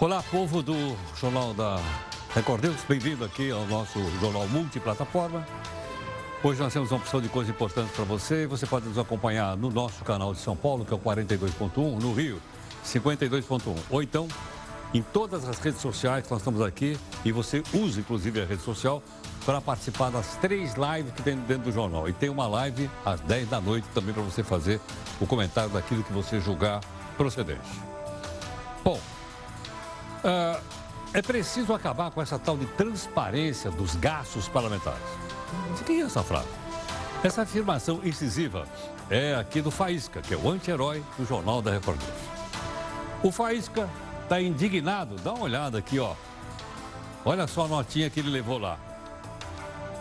Olá, povo do Jornal da Record News. Bem-vindo aqui ao nosso jornal multiplataforma. Hoje nós temos uma opção de coisa importante para você. Você pode nos acompanhar no nosso canal de São Paulo, que é o 42.1, no Rio, 52.1. Ou então, em todas as redes sociais que nós estamos aqui, e você usa inclusive a rede social para participar das três lives que tem dentro do jornal. E tem uma live às 10 da noite também para você fazer o comentário daquilo que você julgar procedente. Bom, uh, é preciso acabar com essa tal de transparência dos gastos parlamentares. O que é essa frase? Essa afirmação incisiva é aqui do Faísca, que é o anti-herói do Jornal da Record News. O Faísca está indignado. Dá uma olhada aqui, ó. Olha só a notinha que ele levou lá.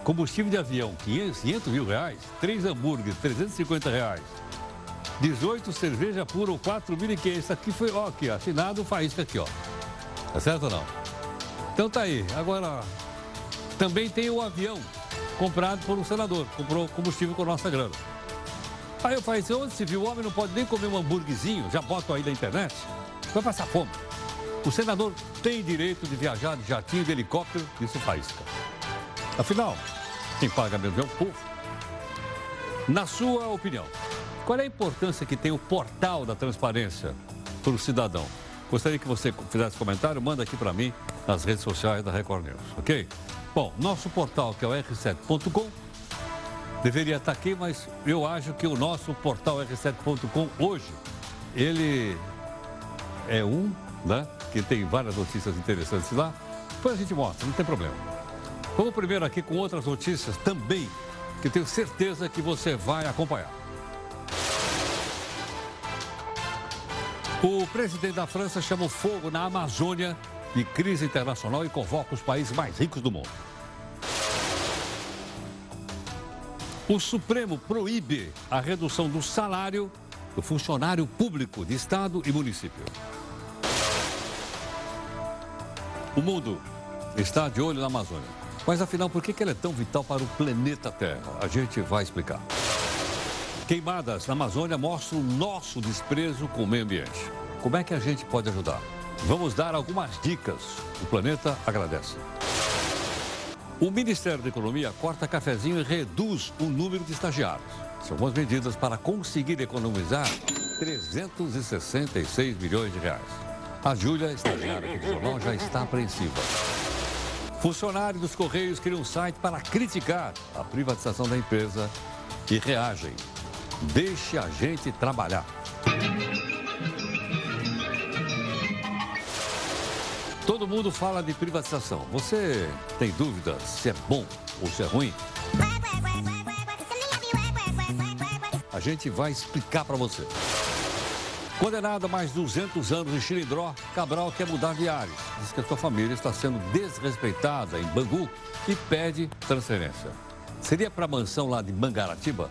Combustível de avião, 500, 500 mil reais. Três hambúrgueres, 350 reais. 18 cerveja pura, 4.500. Isso aqui foi, ó, aqui, assinado o Faísca aqui, ó. Tá certo ou não? Então tá aí. Agora, também tem o avião comprado por um senador. Comprou combustível com nossa grana. Aí eu falei assim, onde se viu, o homem não pode nem comer um hambúrguerzinho, já bota aí na internet, vai passar fome. O senador tem direito de viajar de jatinho, de helicóptero, isso faísca. Afinal, quem paga mesmo é o povo. Na sua opinião, qual é a importância que tem o portal da transparência para o cidadão? Gostaria que você fizesse comentário, manda aqui para mim nas redes sociais da Record News, ok? Bom, nosso portal que é o r7.com deveria estar aqui, mas eu acho que o nosso portal r7.com hoje, ele é um, né? Que tem várias notícias interessantes lá. Depois a gente mostra, não tem problema. Vamos primeiro aqui com outras notícias também, que tenho certeza que você vai acompanhar. O presidente da França chama o fogo na Amazônia de crise internacional e convoca os países mais ricos do mundo. O Supremo proíbe a redução do salário do funcionário público de Estado e município. O mundo está de olho na Amazônia. Mas afinal, por que ela é tão vital para o planeta Terra? A gente vai explicar. Queimadas na Amazônia mostram o nosso desprezo com o meio ambiente. Como é que a gente pode ajudar? Vamos dar algumas dicas. O planeta agradece. O Ministério da Economia corta cafezinho e reduz o número de estagiários. São algumas medidas para conseguir economizar 366 milhões de reais. A Júlia, estagiária aqui do jornal, já está apreensiva. Funcionários dos Correios criam um site para criticar a privatização da empresa e reagem. Deixe a gente trabalhar. Todo mundo fala de privatização. Você tem dúvida se é bom ou se é ruim? A gente vai explicar para você. Condenado a mais 200 anos em Chilindró, Cabral quer mudar de. Diz que a sua família está sendo desrespeitada em Bangu e pede transferência. Seria para a mansão lá de Mangaratiba?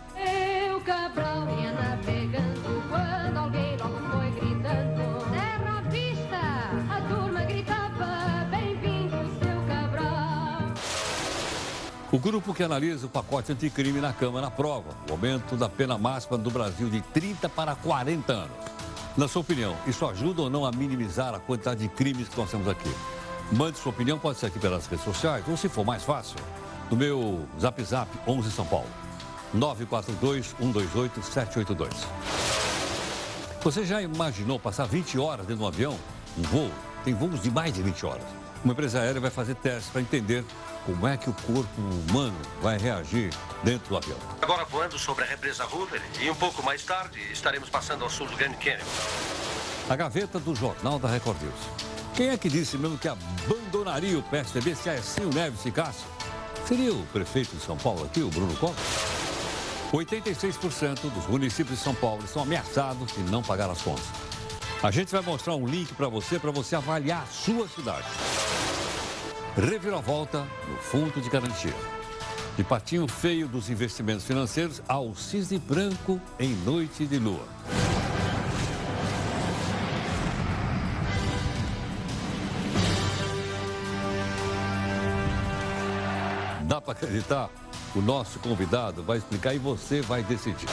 O grupo que analisa o pacote anticrime na Câmara aprova o aumento da pena máxima do Brasil de 30 para 40 anos. Na sua opinião, isso ajuda ou não a minimizar a quantidade de crimes que nós temos aqui? Mande sua opinião, pode ser aqui pelas redes sociais, ou se for mais fácil, no meu Zap Zap 11 São Paulo, 942-128-782. Você já imaginou passar 20 horas dentro de um avião, um voo? Tem voos de mais de 20 horas. Uma empresa aérea vai fazer testes para entender como é que o corpo humano vai reagir dentro do avião. Agora voando sobre a represa Hoover e um pouco mais tarde estaremos passando ao sul do Grand Canyon. A gaveta do Jornal da Record News. Quem é que disse mesmo que abandonaria o PSDB se a Aécio Neves ficasse? Seria o prefeito de São Paulo aqui, o Bruno Covas? 86% dos municípios de São Paulo estão ameaçados de não pagar as contas. A gente vai mostrar um link para você, para você avaliar a sua cidade. Reviravolta no Fundo de Garantia. De patinho feio dos investimentos financeiros ao cisne branco em noite de lua. Dá para acreditar? O nosso convidado vai explicar e você vai decidir.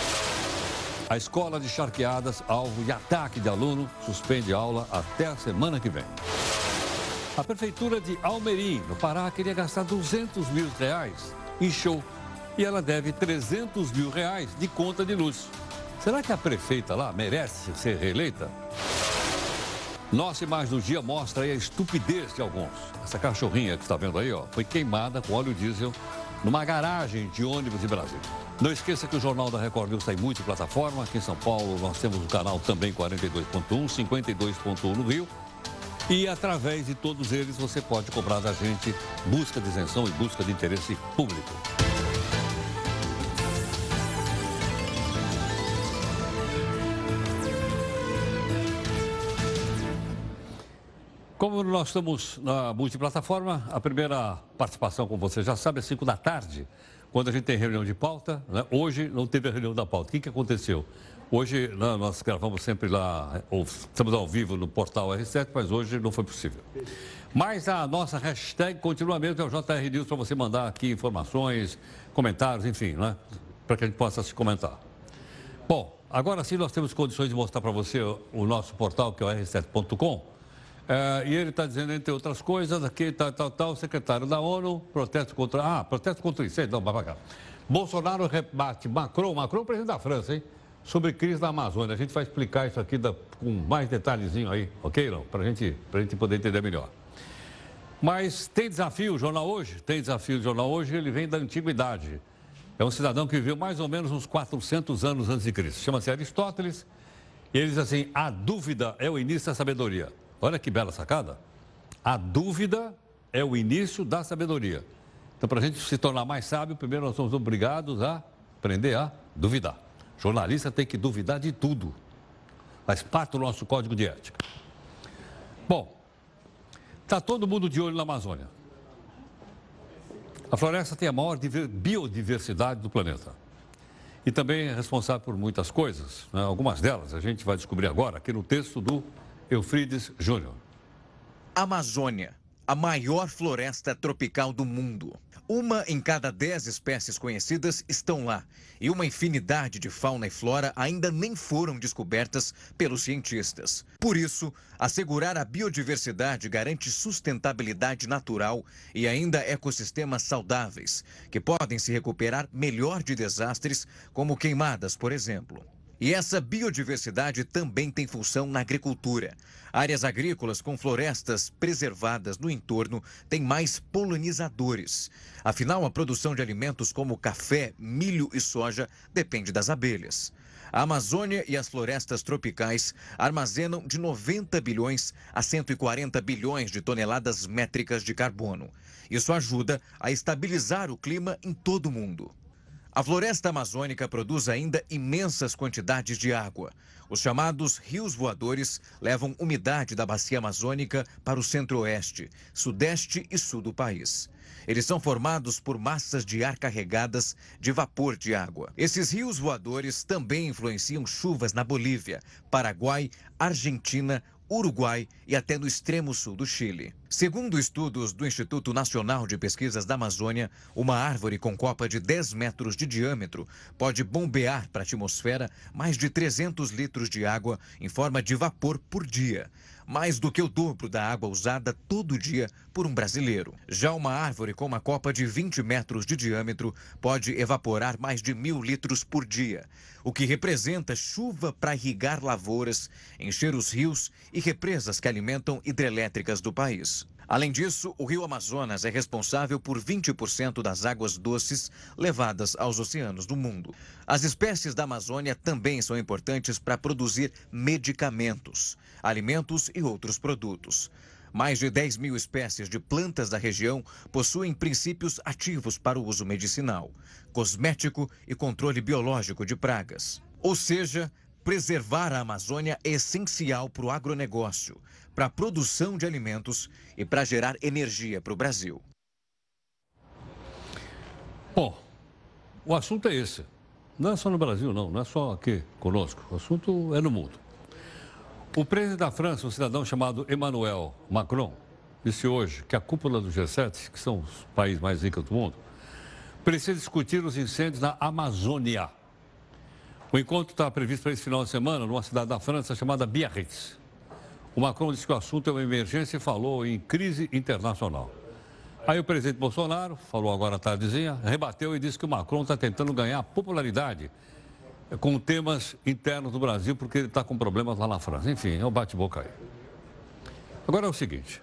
A escola de charqueadas, alvo e ataque de aluno, suspende aula até a semana que vem. A prefeitura de Almerim, no Pará, queria gastar 200 mil reais em show. E ela deve 300 mil reais de conta de luz. Será que a prefeita lá merece ser reeleita? Nossa imagem do dia mostra aí a estupidez de alguns. Essa cachorrinha que está vendo aí, ó, foi queimada com óleo diesel numa garagem de ônibus de Brasília. Não esqueça que o Jornal da Record News está em multiplataforma. Aqui em São Paulo nós temos o canal também 42.1, 52.1 no Rio. E através de todos eles você pode cobrar da gente busca de isenção e busca de interesse público. Como nós estamos na multiplataforma, a primeira participação, como você já sabe, é 5 da tarde, quando a gente tem reunião de pauta. Né? Hoje não teve a reunião da pauta. O que, que aconteceu? Hoje né, nós gravamos sempre lá, ou estamos ao vivo no portal R7, mas hoje não foi possível. Mas a nossa hashtag continua mesmo, é o JR News, para você mandar aqui informações, comentários, enfim, né? para que a gente possa se comentar. Bom, agora sim nós temos condições de mostrar para você o nosso portal, que é o R7.com. É, e ele está dizendo, entre outras coisas, aqui, tal, tal, tal, secretário da ONU, protesto contra. Ah, protesto contra isso, não, vai cá. Bolsonaro rebate Macron, Macron, presidente da França, hein? Sobre crise da Amazônia. A gente vai explicar isso aqui da, com mais detalhezinho aí, ok, não? Para gente, a gente poder entender melhor. Mas tem desafio o jornal hoje? Tem desafio o jornal hoje, ele vem da antiguidade. É um cidadão que viveu mais ou menos uns 400 anos antes de Cristo. Chama-se Aristóteles. E ele diz assim: a dúvida é o início da sabedoria. Olha que bela sacada. A dúvida é o início da sabedoria. Então, para a gente se tornar mais sábio, primeiro nós somos obrigados a aprender a duvidar. Jornalista tem que duvidar de tudo. Faz parte do nosso código de ética. Bom, está todo mundo de olho na Amazônia. A floresta tem a maior biodiversidade do planeta. E também é responsável por muitas coisas. Né? Algumas delas a gente vai descobrir agora aqui no texto do Eufrides Júnior. Amazônia, a maior floresta tropical do mundo. Uma em cada dez espécies conhecidas estão lá, e uma infinidade de fauna e flora ainda nem foram descobertas pelos cientistas. Por isso, assegurar a biodiversidade garante sustentabilidade natural e ainda ecossistemas saudáveis, que podem se recuperar melhor de desastres, como queimadas, por exemplo. E essa biodiversidade também tem função na agricultura. Áreas agrícolas com florestas preservadas no entorno têm mais polinizadores. Afinal, a produção de alimentos como café, milho e soja depende das abelhas. A Amazônia e as florestas tropicais armazenam de 90 bilhões a 140 bilhões de toneladas métricas de carbono. Isso ajuda a estabilizar o clima em todo o mundo. A floresta amazônica produz ainda imensas quantidades de água. Os chamados rios voadores levam umidade da bacia amazônica para o centro-oeste, sudeste e sul do país. Eles são formados por massas de ar carregadas de vapor de água. Esses rios voadores também influenciam chuvas na Bolívia, Paraguai, Argentina, Uruguai e até no extremo sul do Chile. Segundo estudos do Instituto Nacional de Pesquisas da Amazônia, uma árvore com copa de 10 metros de diâmetro pode bombear para a atmosfera mais de 300 litros de água em forma de vapor por dia mais do que o dobro da água usada todo dia por um brasileiro. Já uma árvore com uma copa de 20 metros de diâmetro pode evaporar mais de mil litros por dia, o que representa chuva para irrigar lavouras, encher os rios e represas que alimentam hidrelétricas do país. Além disso, o rio Amazonas é responsável por 20% das águas doces levadas aos oceanos do mundo. As espécies da Amazônia também são importantes para produzir medicamentos, alimentos e outros produtos. Mais de 10 mil espécies de plantas da região possuem princípios ativos para o uso medicinal, cosmético e controle biológico de pragas. Ou seja, preservar a Amazônia é essencial para o agronegócio, para a produção de alimentos e para gerar energia para o Brasil. Bom, o assunto é esse. Não é só no Brasil, não, não é só aqui conosco. O assunto é no mundo. O presidente da França, um cidadão chamado Emmanuel Macron, disse hoje que a cúpula do G7, que são os países mais ricos do mundo, precisa discutir os incêndios na Amazônia. O encontro está previsto para esse final de semana numa cidade da França chamada Biarritz. O Macron disse que o assunto é uma emergência e falou em crise internacional. Aí o presidente Bolsonaro, falou agora à tardezinha, rebateu e disse que o Macron está tentando ganhar popularidade com temas internos do Brasil, porque ele está com problemas lá na França. Enfim, é um bate-boca aí. Agora é o seguinte,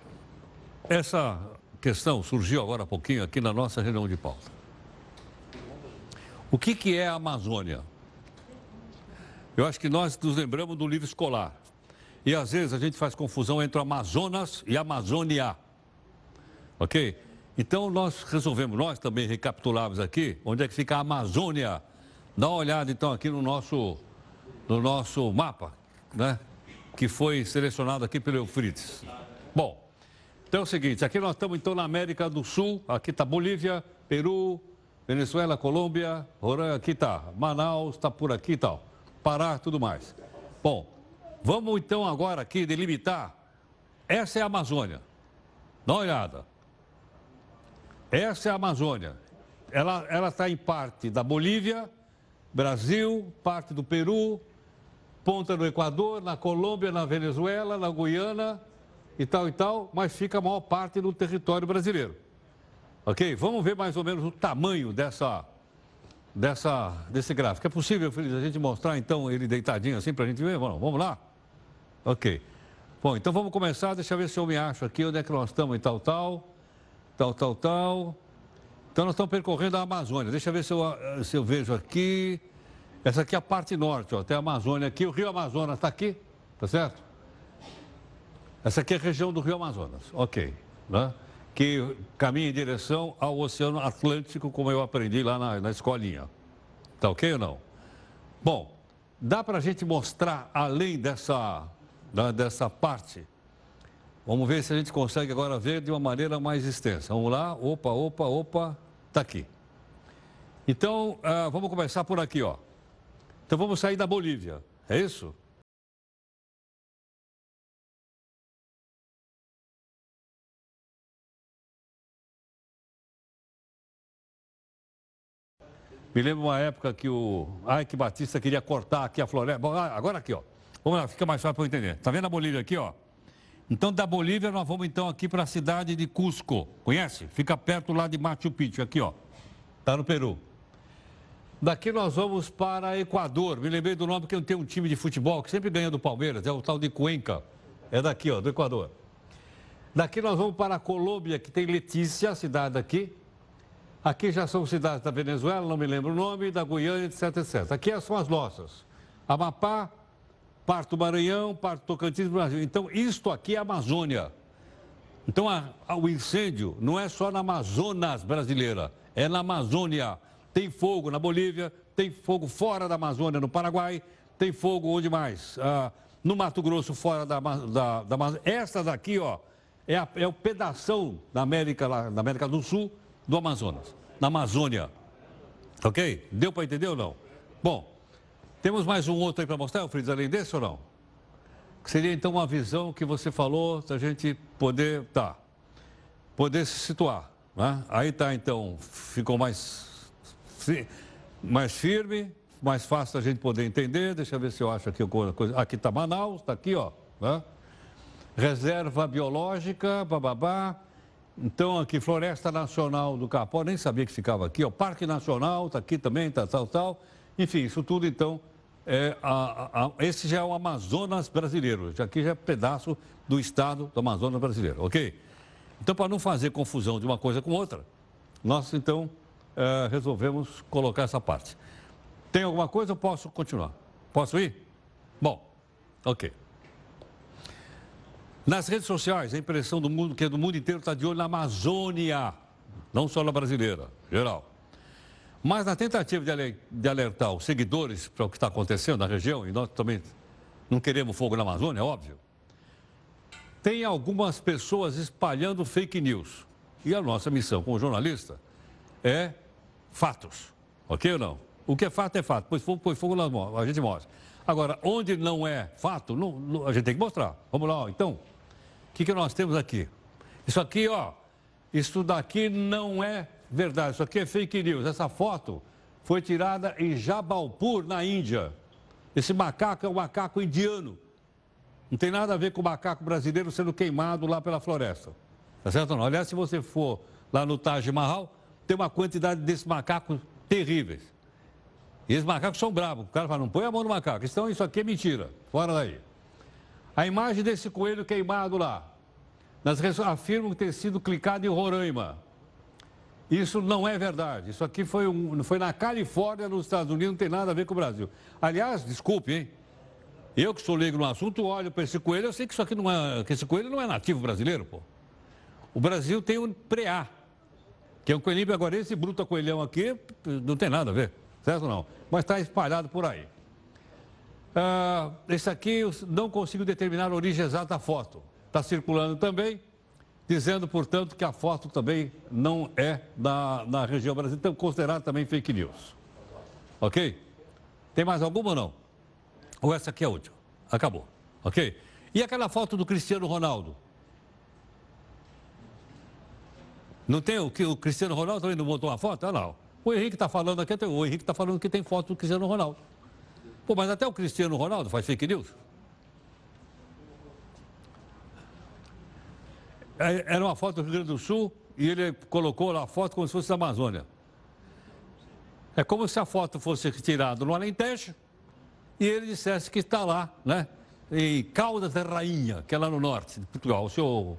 essa questão surgiu agora há pouquinho aqui na nossa reunião de pauta. O que, que é a Amazônia? Eu acho que nós nos lembramos do livro escolar. E às vezes a gente faz confusão entre Amazonas e Amazônia. Ok? Então nós resolvemos, nós também recapitulamos aqui, onde é que fica a Amazônia. Dá uma olhada então aqui no nosso, no nosso mapa, né? Que foi selecionado aqui pelo Eufrides. Bom, então é o seguinte, aqui nós estamos então na América do Sul, aqui está Bolívia, Peru, Venezuela, Colômbia, Roraima, aqui está, Manaus, está por aqui e tal, Pará, tudo mais. Bom, vamos então agora aqui delimitar, essa é a Amazônia, dá uma olhada. Essa é a Amazônia, ela está em parte da Bolívia, Brasil, parte do Peru, ponta do Equador, na Colômbia, na Venezuela, na Guiana e tal e tal, mas fica a maior parte do território brasileiro. Ok? Vamos ver mais ou menos o tamanho dessa, dessa, desse gráfico. É possível, Feliz, a gente mostrar então ele deitadinho assim para a gente ver? Vamos, vamos lá? Ok. Bom, então vamos começar, deixa eu ver se eu me acho aqui, onde é que nós estamos e tal, tal, tal, tal, tal. Então nós estamos percorrendo a Amazônia. Deixa eu ver se eu, eh, se eu vejo aqui. Essa aqui é a parte norte, ó. Tem a Amazônia aqui. O Rio Amazonas está aqui, tá certo? Essa aqui é a região do Rio Amazonas. Ok. Né? Que caminha em direção ao Oceano Atlântico, como eu aprendi lá na, na escolinha. Tá ok ou não? Bom, dá para a gente mostrar além dessa, da, dessa parte Vamos ver se a gente consegue agora ver de uma maneira mais extensa. Vamos lá, opa, opa, opa. Está aqui. Então, uh, vamos começar por aqui, ó. Então, vamos sair da Bolívia, é isso? Me lembro uma época que o Ike Batista queria cortar aqui a floresta. Bom, ah, agora aqui, ó. Vamos lá, fica mais fácil para eu entender. Tá vendo a Bolívia aqui, ó? Então, da Bolívia, nós vamos então aqui para a cidade de Cusco. Conhece? Fica perto lá de Machu Picchu, aqui, ó. Está no Peru. Daqui nós vamos para Equador. Me lembrei do nome porque eu tenho um time de futebol que sempre ganha do Palmeiras, é o tal de Cuenca. É daqui, ó, do Equador. Daqui nós vamos para a Colômbia, que tem Letícia, a cidade daqui. Aqui já são cidades da Venezuela, não me lembro o nome, da Guiana, etc, etc. Aqui são as nossas. Amapá, parte do Maranhão, parte do Tocantins Brasil. Então, isto aqui é Amazônia. Então, a, a, o incêndio não é só na Amazonas brasileira, é na Amazônia. Tem fogo na Bolívia, tem fogo fora da Amazônia, no Paraguai, tem fogo onde mais? Ah, no Mato Grosso, fora da, da, da Amazônia. Essa daqui, ó, é, a, é o pedação da América, da América do Sul do Amazonas, na Amazônia. Ok? Deu para entender ou não? Bom, temos mais um outro aí para mostrar, Fritz, além desse ou não? Que seria então uma visão que você falou, da gente poder, tá, poder se situar. Né? Aí está então, ficou mais, mais firme, mais fácil a gente poder entender. Deixa eu ver se eu acho aqui alguma coisa. Aqui está Manaus, está aqui, ó. Né? Reserva biológica, bababá. Então, aqui, Floresta Nacional do Capó, nem sabia que ficava aqui, ó. Parque Nacional, está aqui também, tá, tal, tal. Enfim, isso tudo, então, é, a, a, esse já é o Amazonas brasileiro, aqui já é pedaço do estado do Amazonas brasileiro, ok? Então, para não fazer confusão de uma coisa com outra, nós então é, resolvemos colocar essa parte. Tem alguma coisa ou posso continuar? Posso ir? Bom, ok. Nas redes sociais, a impressão do mundo que é do mundo inteiro está de olho na Amazônia, não só na brasileira, geral. Mas na tentativa de alertar os seguidores para o que está acontecendo na região, e nós também não queremos fogo na Amazônia, é óbvio, tem algumas pessoas espalhando fake news. E a nossa missão como jornalista é fatos, ok ou não? O que é fato é fato, pois fogo, pois fogo a gente mostra. Agora, onde não é fato, não, não, a gente tem que mostrar. Vamos lá, então, que, que nós temos aqui? Isso aqui, ó, isso daqui não é verdade, isso aqui é fake news. Essa foto foi tirada em Jabalpur, na Índia. Esse macaco é um macaco indiano. Não tem nada a ver com o macaco brasileiro sendo queimado lá pela floresta. Tá certo não? Aliás, se você for lá no Taj Mahal, tem uma quantidade desses macacos terríveis. E esses macacos são bravos. O cara fala, não põe a mão no macaco. Então isso aqui é mentira. Fora daí. A imagem desse coelho queimado lá. Nas afirmam ter sido clicado em Roraima. Isso não é verdade. Isso aqui foi, um, foi na Califórnia, nos Estados Unidos, não tem nada a ver com o Brasil. Aliás, desculpe, hein? Eu que sou leigo no assunto, olho para esse coelho, eu sei que isso aqui não é. que esse coelho não é nativo brasileiro, pô. O Brasil tem um preá, que é um coelhinho agora esse bruto coelhão aqui, não tem nada a ver, certo ou não? Mas está espalhado por aí. Ah, esse aqui eu não consigo determinar a origem exata da foto. Está circulando também, dizendo, portanto, que a foto também não é da, da região brasileira, então considerado também fake news. Ok? Tem mais alguma ou não? Ou essa aqui é última? Acabou. Ok? E aquela foto do Cristiano Ronaldo? Não tem o que o Cristiano Ronaldo também não botou uma foto? Ah, não. O Henrique está falando aqui, o Henrique está falando que tem foto do Cristiano Ronaldo. Pô, mas até o Cristiano Ronaldo faz fake news. É, era uma foto do Rio Grande do Sul e ele colocou lá a foto como se fosse da Amazônia. É como se a foto fosse tirada no Alentejo e ele dissesse que está lá, né? Em Caldas da Rainha, que é lá no norte de Portugal. O senhor.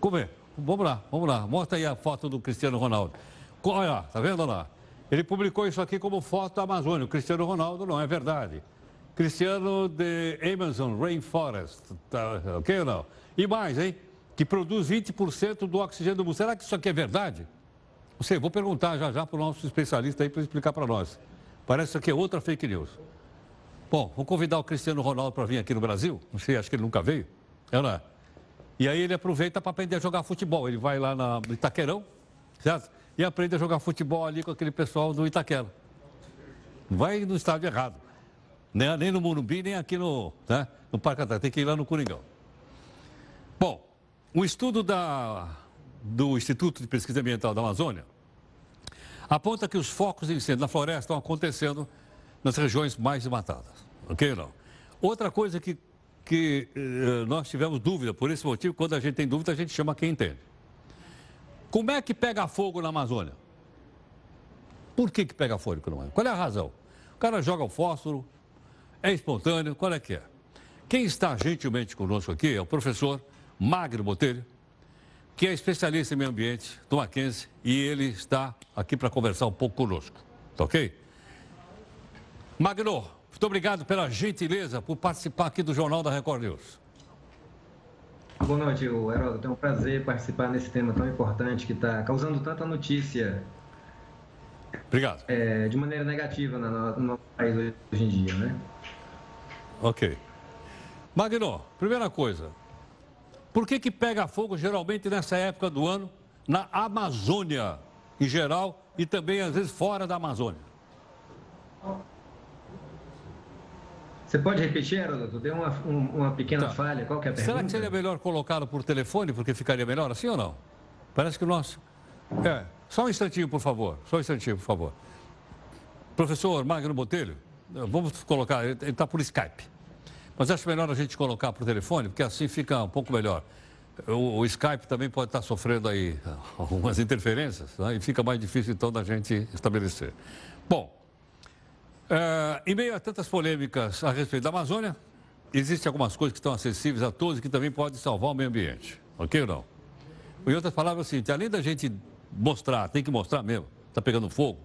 Como é? Vamos lá, vamos lá. Mostra aí a foto do Cristiano Ronaldo. Olha lá, tá vendo lá? Ele publicou isso aqui como foto da Amazônia. Cristiano Ronaldo não é verdade. Cristiano de Amazon Rainforest, tá, ok ou não? E mais, hein? Que produz 20% do oxigênio do mundo. Será que isso aqui é verdade? Não sei, vou perguntar já já para o nosso especialista aí para explicar para nós. Parece que é outra fake news. Bom, vou convidar o Cristiano Ronaldo para vir aqui no Brasil. Não sei, acho que ele nunca veio. É, não é? E aí ele aproveita para aprender a jogar futebol. Ele vai lá na, Itaquerão, certo? E aprende a jogar futebol ali com aquele pessoal do Itaquera. Não vai no estádio errado. Nem, nem no Morumbi, nem aqui no, né, no Parque Antártico. Tem que ir lá no Coringão. Bom, um estudo da, do Instituto de Pesquisa Ambiental da Amazônia aponta que os focos de incêndio na floresta estão acontecendo nas regiões mais desmatadas. Ok ou não? Outra coisa que que eh, nós tivemos dúvida, por esse motivo, quando a gente tem dúvida, a gente chama quem entende. Como é que pega fogo na Amazônia? Por que, que pega fogo na Amazônia? Qual é a razão? O cara joga o fósforo, é espontâneo, qual é que é? Quem está gentilmente conosco aqui é o professor Magno Botelho, que é especialista em meio ambiente do Mackenzie, e ele está aqui para conversar um pouco conosco. Tá ok? Magno, muito obrigado pela gentileza por participar aqui do Jornal da Record News. Boa noite, Heródoto. É um prazer participar nesse tema tão importante que está causando tanta notícia. Obrigado. É, de maneira negativa no, nosso país hoje em dia, né? Ok. Magno, primeira coisa. Por que, que pega fogo geralmente nessa época do ano na Amazônia em geral e também às vezes fora da Amazônia? Você pode repetir, Heródoto? Deu uma, uma pequena tá. falha. Qual que é a pergunta? Será que seria melhor colocá-lo por telefone, porque ficaria melhor assim ou não? Parece que o nosso... É, só um instantinho, por favor. Só um instantinho, por favor. Professor Magno Botelho, vamos colocar, ele está por Skype. Mas acho melhor a gente colocar por telefone, porque assim fica um pouco melhor. O, o Skype também pode estar sofrendo aí algumas interferências, né? e fica mais difícil então da gente estabelecer. Bom, é, em meio a tantas polêmicas a respeito da Amazônia, existem algumas coisas que estão acessíveis a todos e que também podem salvar o meio ambiente. Ok ou não? Em outras palavras, assim, além da gente mostrar, tem que mostrar mesmo, está pegando fogo,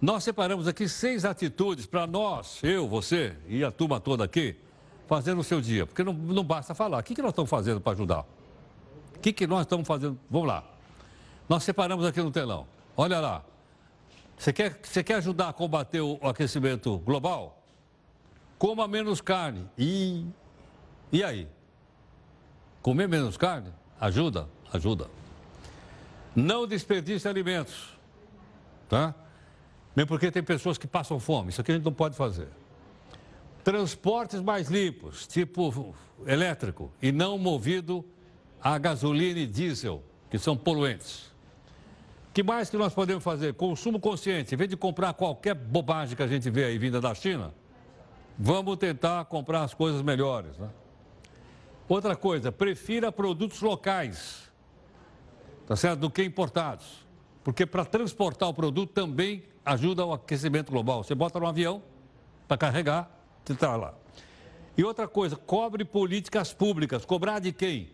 nós separamos aqui seis atitudes para nós, eu, você e a turma toda aqui, fazer no seu dia. Porque não, não basta falar. O que, que nós estamos fazendo para ajudar? O que, que nós estamos fazendo? Vamos lá. Nós separamos aqui no telão. Olha lá. Você quer, você quer ajudar a combater o aquecimento global? Coma menos carne. E, e aí? Comer menos carne? Ajuda? Ajuda. Não desperdice alimentos. Tá? Mesmo porque tem pessoas que passam fome. Isso aqui a gente não pode fazer. Transportes mais limpos, tipo elétrico, e não movido a gasolina e diesel, que são poluentes que mais que nós podemos fazer? Consumo consciente. Em vez de comprar qualquer bobagem que a gente vê aí vinda da China, Vamos tentar comprar as coisas melhores. Né? Outra coisa, prefira produtos locais, tá certo? Do que importados. Porque para transportar o produto também ajuda ao aquecimento global. Você bota no avião para carregar, você está lá. E outra coisa, cobre políticas públicas. Cobrar de quem?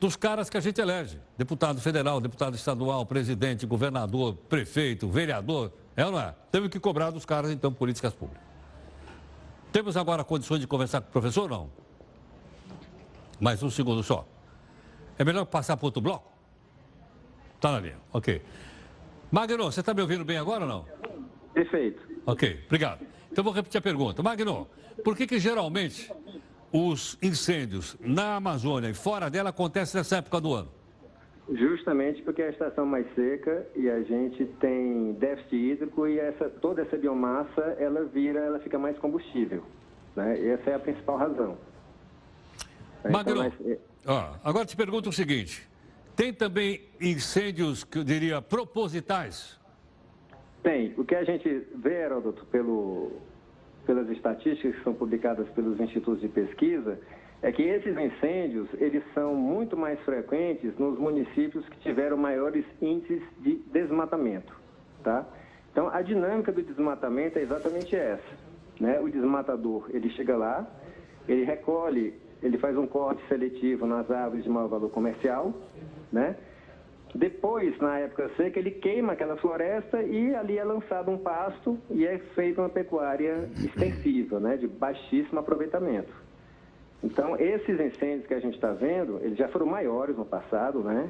Dos caras que a gente elege. Deputado federal, deputado estadual, presidente, governador, prefeito, vereador. É ou não é? Temos que cobrar dos caras, então, políticas públicas. Temos agora condições de conversar com o professor ou não? Mais um segundo só. É melhor passar para outro bloco? Está na linha, ok. Magno, você está me ouvindo bem agora ou não? Perfeito. Ok, obrigado. Então vou repetir a pergunta. Magno, por que, que geralmente os incêndios na Amazônia e fora dela acontecem nessa época do ano? Justamente porque é a estação mais seca e a gente tem déficit hídrico e essa, toda essa biomassa ela vira, ela fica mais combustível. Né? Essa é a principal razão. Então, Magno, nós- ó, agora te pergunto o seguinte: tem também incêndios que eu diria propositais? Tem. O que a gente vê, Heródoto, pelo, pelas estatísticas que são publicadas pelos institutos de pesquisa, é que esses incêndios, eles são muito mais frequentes nos municípios que tiveram maiores índices de desmatamento, tá? Então, a dinâmica do desmatamento é exatamente essa, né? O desmatador, ele chega lá, ele recolhe, ele faz um corte seletivo nas árvores de maior valor comercial, né? Depois, na época seca, ele queima aquela floresta e ali é lançado um pasto e é feita uma pecuária extensiva, né, de baixíssimo aproveitamento. Então, esses incêndios que a gente está vendo, eles já foram maiores no passado, né?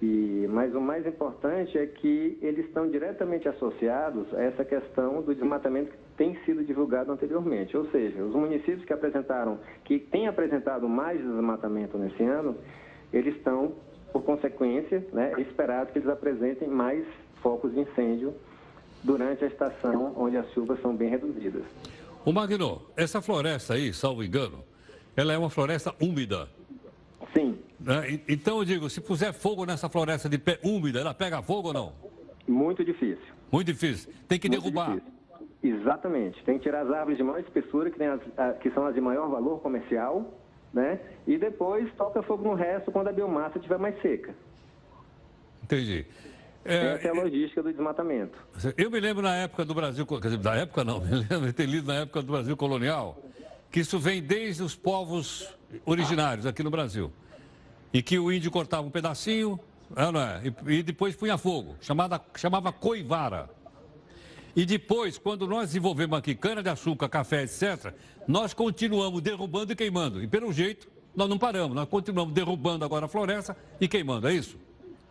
E, mas o mais importante é que eles estão diretamente associados a essa questão do desmatamento que tem sido divulgado anteriormente. Ou seja, os municípios que apresentaram, que têm apresentado mais desmatamento nesse ano, eles estão, por consequência, né, é esperado que eles apresentem mais focos de incêndio durante a estação onde as chuvas são bem reduzidas. O Magno, essa floresta aí, salvo engano, ela é uma floresta úmida. Sim, né? Então eu digo, se puser fogo nessa floresta de pé úmida, ela pega fogo ou não? muito difícil. Muito difícil. Tem que Muito derrubar. difícil. Exatamente. Tem que tirar as árvores de maior espessura, que, as- que são as de maior valor comercial, né? E depois toca fogo no resto quando a biomassa estiver mais seca. Entendi. É, Essa é a logística do desmatamento. Eu me lembro na época do Brasil, quer dizer, da época não, me lembro de ter lido na época do Brasil colonial, que isso vem desde os povos originários aqui no Brasil. E que o índio cortava um pedacinho, é, não é? e, e depois punha fogo, chamada, chamava coivara. E depois, quando nós desenvolvemos aqui cana-de-açúcar, café, etc., nós continuamos derrubando e queimando. E pelo jeito, nós não paramos, nós continuamos derrubando agora a floresta e queimando, é isso?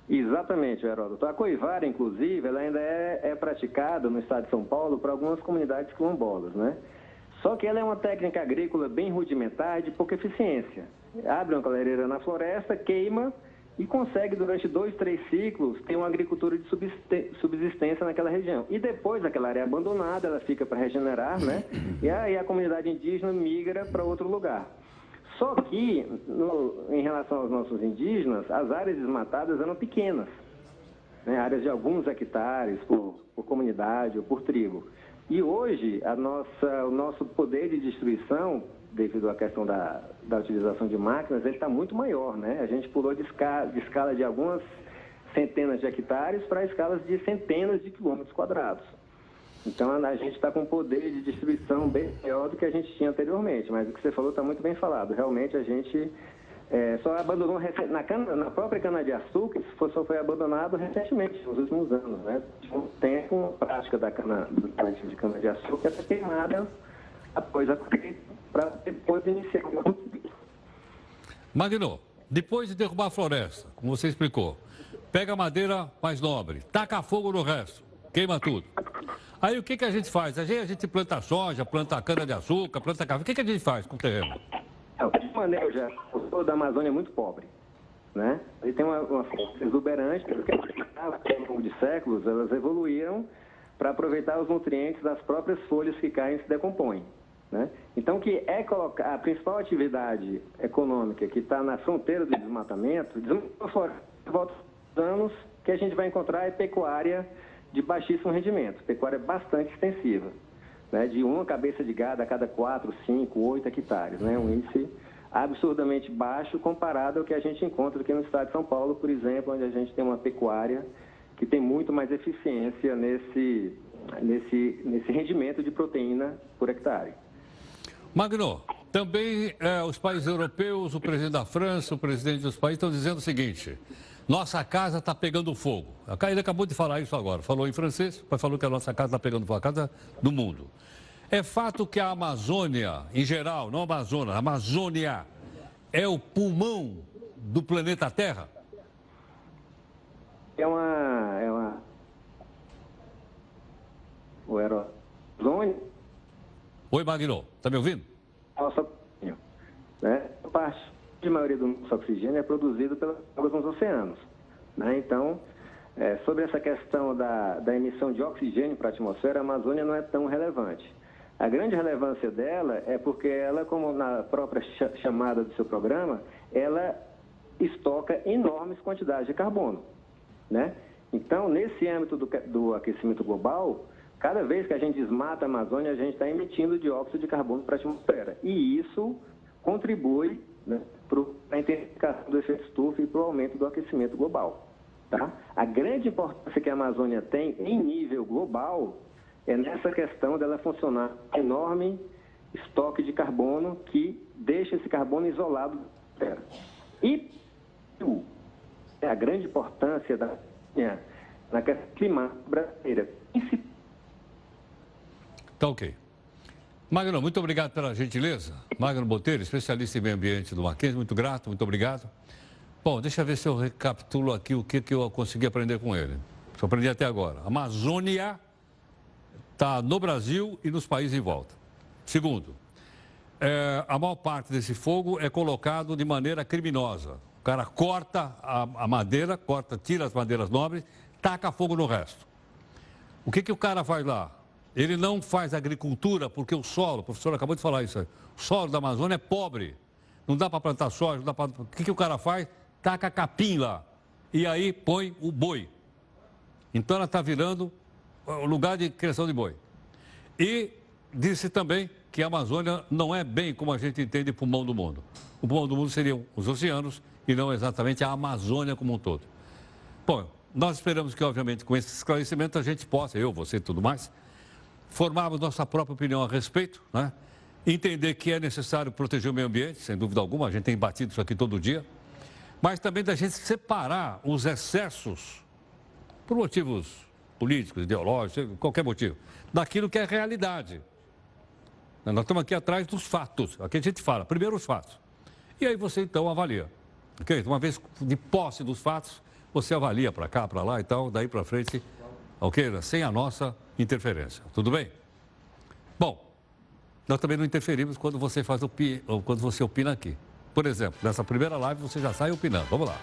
Exatamente, Heródoto. A coivara, inclusive, ela ainda é, é praticada no estado de São Paulo por algumas comunidades quilombolas, né? Só que ela é uma técnica agrícola bem rudimentar de pouca eficiência. Abre uma clareira na floresta, queima e consegue, durante dois, três ciclos, ter uma agricultura de subsistência naquela região. E depois aquela área é abandonada, ela fica para regenerar, né? E aí a comunidade indígena migra para outro lugar. Só que, no- em relação aos nossos indígenas, as áreas desmatadas eram pequenas, né? áreas de alguns hectares por, por comunidade ou por tribo. E hoje, a nossa, o nosso poder de destruição, devido à questão da, da utilização de máquinas, ele está muito maior. Né? A gente pulou de escala, de escala de algumas centenas de hectares para escalas de centenas de quilômetros quadrados. Então a gente está com um poder de distribuição bem maior do que a gente tinha anteriormente, mas o que você falou está muito bem falado. Realmente a gente é, só abandonou na, cana, na própria cana-de-açúcar, isso só foi abandonado recentemente, nos últimos anos. Né? Tinha um tempo, a prática da cana, do plantio de cana-de-açúcar era queimada após a para depois iniciar o cultivo. Magno, depois de derrubar a floresta, como você explicou, pega a madeira mais nobre, taca fogo no resto, queima tudo. Aí o que, que a gente faz? A gente, a gente planta soja, planta cana-de-açúcar, planta café. O que, que a gente faz com o terreno? De maneira já, o solo da Amazônia é muito pobre. Né? Ele tem uma, uma força exuberante, porque ao longo de séculos elas evoluíram para aproveitar os nutrientes das próprias folhas que caem e se decompõem. Né? Então, que é colocar a principal atividade econômica que está na fronteira do desmatamento, desmatamento fora, volta anos que a gente vai encontrar é pecuária de baixíssimo rendimento, pecuária bastante extensiva. né, de uma cabeça de gado a cada 4, 5, 8 hectares. Né, um índice absurdamente baixo comparado ao que a gente encontra aqui no estado de São Paulo, por exemplo, onde a gente tem uma pecuária que tem muito mais eficiência nesse, nesse, nesse rendimento de proteína por hectare. Magno, também eh, os países europeus, o presidente da França, o presidente dos países estão dizendo o seguinte: nossa casa está pegando fogo. Ele acabou de falar isso agora. Falou em francês, mas falou que a nossa casa está pegando fogo, a casa do mundo. É fato que a Amazônia, em geral, não a Amazonas, a Amazônia é o pulmão do planeta Terra? É uma. É uma. O Amazônia, Oi, Magno, está me ouvindo? oxigênio. Né? A parte de maioria do nosso oxigênio é produzido pelas águas nos oceanos. Né? Então, é, sobre essa questão da, da emissão de oxigênio para a atmosfera, a Amazônia não é tão relevante. A grande relevância dela é porque ela, como na própria cha- chamada do seu programa, ela estoca enormes quantidades de carbono. Né? Então, nesse âmbito do, do aquecimento global, cada vez que a gente desmata a Amazônia, a gente está emitindo dióxido de carbono para a atmosfera. E isso contribui né, para a intensificação do efeito estufa e para o aumento do aquecimento global. Tá? A grande importância que a Amazônia tem em nível global é nessa questão dela funcionar enorme estoque de carbono que deixa esse carbono isolado da Terra. E é a grande importância da na questão climática brasileira. Principalmente Tá ok. Magno, muito obrigado pela gentileza. Magno Botelho, especialista em meio ambiente do Mackenzie, muito grato, muito obrigado. Bom, deixa eu ver se eu recapitulo aqui o que, que eu consegui aprender com ele. Se eu aprendi até agora. Amazônia está no Brasil e nos países em volta. Segundo, é, a maior parte desse fogo é colocado de maneira criminosa. O cara corta a, a madeira, corta, tira as madeiras nobres, taca fogo no resto. O que, que o cara faz lá? Ele não faz agricultura porque o solo, o professor acabou de falar isso o solo da Amazônia é pobre. Não dá para plantar soja, não dá para. O que, que o cara faz? Taca capim lá. E aí põe o boi. Então ela está virando o lugar de criação de boi. E disse também que a Amazônia não é bem como a gente entende pulmão do mundo. O pulmão do mundo seriam os oceanos e não exatamente a Amazônia como um todo. Bom, nós esperamos que, obviamente, com esse esclarecimento a gente possa, eu, você e tudo mais, formarmos nossa própria opinião a respeito, né? entender que é necessário proteger o meio ambiente, sem dúvida alguma, a gente tem batido isso aqui todo dia, mas também da gente separar os excessos, por motivos políticos, ideológicos, qualquer motivo, daquilo que é realidade. Nós estamos aqui atrás dos fatos, aqui a gente fala, primeiro os fatos. E aí você então avalia. Ok? Uma vez de posse dos fatos, você avalia para cá, para lá e tal, daí para frente, ok? Sem a nossa interferência. Tudo bem? Bom, nós também não interferimos quando você faz quando você opina aqui. Por exemplo, nessa primeira live você já sai opinando. Vamos lá.